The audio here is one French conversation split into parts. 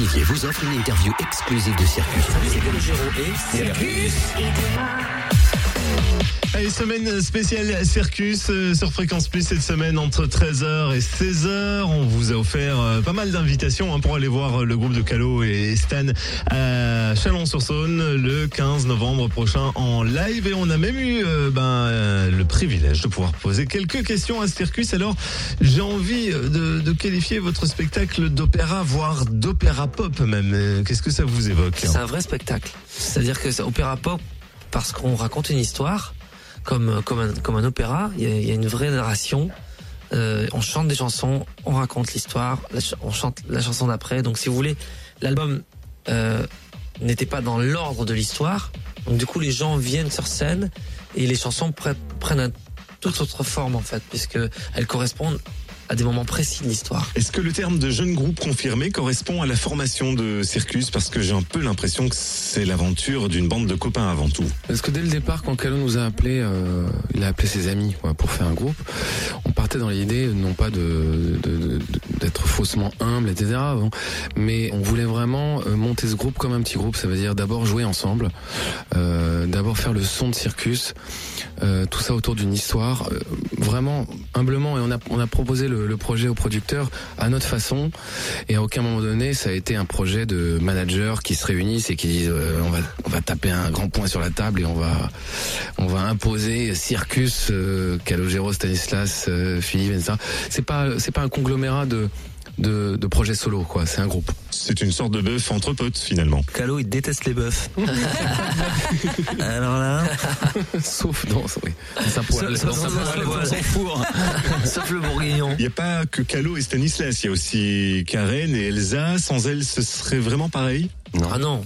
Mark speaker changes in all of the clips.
Speaker 1: Olivier vous offre une interview exclusive de Circus. Salut, c'est Calogero et Circus.
Speaker 2: Allez, semaine spéciale Circus euh, sur Fréquence Plus cette semaine entre 13h et 16h. On vous a offert euh, pas mal d'invitations hein, pour aller voir euh, le groupe de Calo et Stan à Chalon-sur-Saône le 15 novembre prochain en live. Et on a même eu ben, le privilège de pouvoir poser quelques questions à Circus. Alors, j'ai envie de, de qualifier votre spectacle d'opéra, voire d'opéra pop même. Qu'est-ce que ça vous évoque?
Speaker 3: C'est un vrai spectacle. C'est-à-dire que c'est opéra pop parce qu'on raconte une histoire comme comme un, comme un opéra. Il y a, il y a une vraie narration. Euh, on chante des chansons, on raconte l'histoire, on chante la chanson d'après. Donc, si vous voulez, l'album euh, n'était pas dans l'ordre de l'histoire. Donc, du coup, les gens viennent sur scène et les chansons pre- prennent un toute autre forme en fait, puisque elles correspondent à des moments précis de l'histoire.
Speaker 2: Est-ce que le terme de jeune groupe confirmé correspond à la formation de Circus? Parce que j'ai un peu l'impression que c'est l'aventure d'une bande de copains avant tout.
Speaker 4: Parce que dès le départ, quand Calo nous a appelé, euh, il a appelé ses amis quoi, pour faire un groupe. On partait dans l'idée non pas de de- de- d'être faussement humble, etc. bon, mais on voulait vraiment euh, monter ce groupe comme un petit groupe. Ça veut dire d'abord jouer ensemble, euh, d'abord faire le son de Circus, euh, tout ça autour d'une histoire, euh, vraiment humblement. Et on a on a proposé le, le projet au producteur à notre façon. Et à aucun moment donné, ça a été un projet de managers qui se réunissent et qui disent euh, on va on va taper un grand point sur la table et on va on va imposer Circus, euh, Calogero, Stanislas, euh, Philippe, etc. C'est pas c'est pas un conglomérat de de, de projets solo quoi. C'est un groupe.
Speaker 2: C'est une sorte de bœuf entre potes finalement.
Speaker 3: Calo, il déteste les bœufs. Alors là,
Speaker 4: Sauf dans oui. sa poêle.
Speaker 3: Sauf- sauf- sauf- le bourguignon.
Speaker 2: Il n'y a pas que Calo et Stanislas, il y a aussi Karen et Elsa. Sans elles, ce serait vraiment pareil?
Speaker 3: Ah non.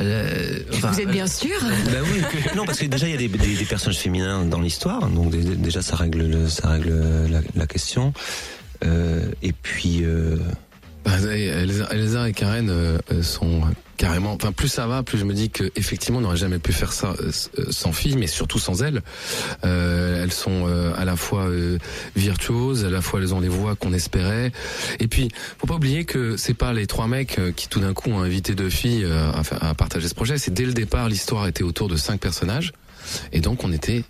Speaker 3: Euh, enfin,
Speaker 5: Vous êtes bien sûr
Speaker 6: Bah oui, non parce que déjà il y a des, des, des personnages féminins dans l'histoire, donc dé- déjà ça règle le, ça règle la, la question. Euh, et puis euh,
Speaker 4: Bah, Elsa, Elsa et Karen euh, sont carrément. Enfin, plus ça va, plus je me dis que effectivement, on n'aurait jamais pu faire ça sans filles, mais surtout sans elles. Euh, elles sont euh, à la fois euh, virtuoses, à la fois elles ont les voix qu'on espérait. Et puis, faut pas oublier que c'est pas les trois mecs qui tout d'un coup ont invité deux filles à partager ce projet. C'est dès le départ, l'histoire était autour de cinq personnages, et donc on était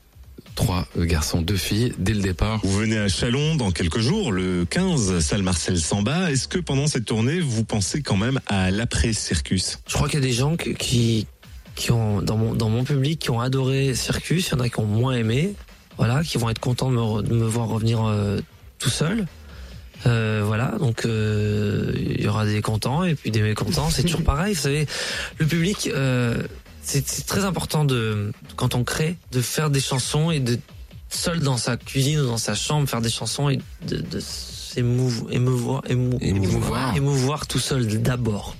Speaker 4: trois garçons, deux filles dès le départ.
Speaker 2: Vous venez à Chalon dans quelques jours, le 15, salle Marcel Samba. Est-ce que pendant cette tournée, vous pensez quand même à l'après-circus?
Speaker 3: Je crois qu'il y a des gens qui, qui, ont, dans mon, dans mon public, qui ont adoré Circus. Il y en a qui ont moins aimé. Voilà, qui vont être contents de me, re- de me voir revenir euh, tout seul. Euh, voilà, donc euh, il y aura des contents et puis des mécontents. C'est toujours pareil. Vous savez, le public, euh, c'est très important de quand on crée de faire des chansons et de seul dans sa cuisine ou dans sa chambre faire des chansons et de, de s'émouvoir, émouvoir, émou-
Speaker 4: Émouvoir.
Speaker 3: émouvoir tout seul d'abord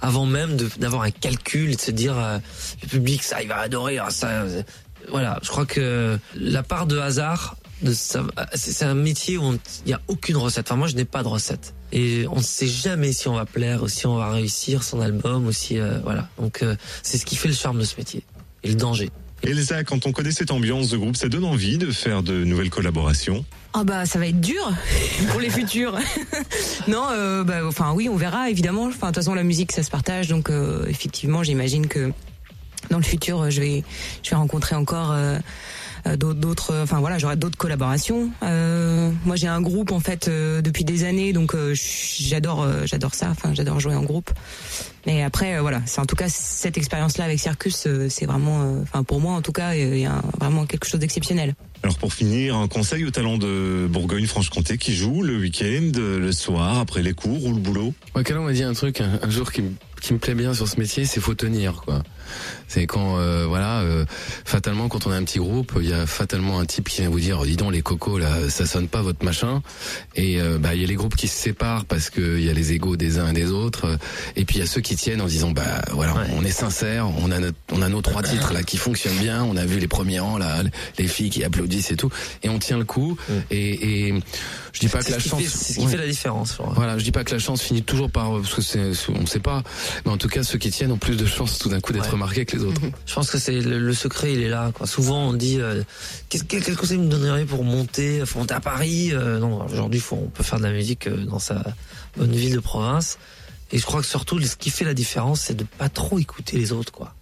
Speaker 3: avant même d'avoir un calcul et de se dire euh, le public ça il va adorer ah, ça euh, voilà je crois que la part de hasard c'est un métier où il y a aucune recette. Enfin moi je n'ai pas de recette. Et on ne sait jamais si on va plaire ou si on va réussir son album ou si euh, voilà. Donc euh, c'est ce qui fait le charme de ce métier et le danger.
Speaker 2: Elsa, quand on connaît cette ambiance de groupe, ça donne envie de faire de nouvelles collaborations?
Speaker 5: Ah bah ça va être dur pour les futurs. non, euh, bah, enfin oui, on verra évidemment. Enfin de toute façon la musique ça se partage, donc euh, effectivement j'imagine que dans le futur je vais je vais rencontrer encore euh, d'autres d'autres enfin voilà j'aurai d'autres collaborations. Euh, moi j'ai un groupe en fait euh, depuis des années donc euh, j'adore euh, j'adore ça. Enfin j'adore jouer en groupe mais après euh, voilà c'est en tout cas cette expérience là avec Circus euh, c'est vraiment euh, enfin pour moi en tout cas il y a vraiment quelque chose d'exceptionnel
Speaker 2: Alors pour finir, un conseil aux talents de Bourgogne-Franche-Comté qui jouent le week-end, le soir, après les cours ou le boulot?
Speaker 4: Ouais, Calon m'a dit un truc un, un jour qui, me- qui me plaît bien sur ce métier, c'est faut tenir quoi. C'est quand euh, voilà, euh, fatalement quand on a un petit groupe, il y a fatalement un type qui vient vous dire, oh, dis donc les cocos là, ça sonne pas votre machin. Et euh, bah il y a les groupes qui se séparent parce que il y a les égos des uns et des autres. Et puis il y a ceux qui tiennent en disant bah voilà,
Speaker 3: Ouais.
Speaker 4: on est sincère, on a notre, on a nos trois titres là qui fonctionnent bien, on a vu les premiers rangs là, les filles qui applaudissent et tout, et on tient le coup. Et, et je dis pas que la
Speaker 3: ce qui
Speaker 4: chance.
Speaker 3: c'est ce qui
Speaker 4: Ouais.
Speaker 3: fait la différence.
Speaker 4: Voilà, je dis pas que la chance finit toujours par parce que c'est on sait pas, mais en tout cas ceux qui tiennent ont plus de chances tout d'un coup d'être remarqués que les autres.
Speaker 3: Je pense que c'est le, le secret, il est là. Quoi. Souvent, on dit euh, quel, quel conseil me donnerait pour monter, faut monter à Paris Euh, Non, aujourd'hui, on peut faire de la musique euh, dans sa bonne ville de province. Et je crois que surtout, ce qui fait la différence, c'est de pas trop écouter les autres, quoi.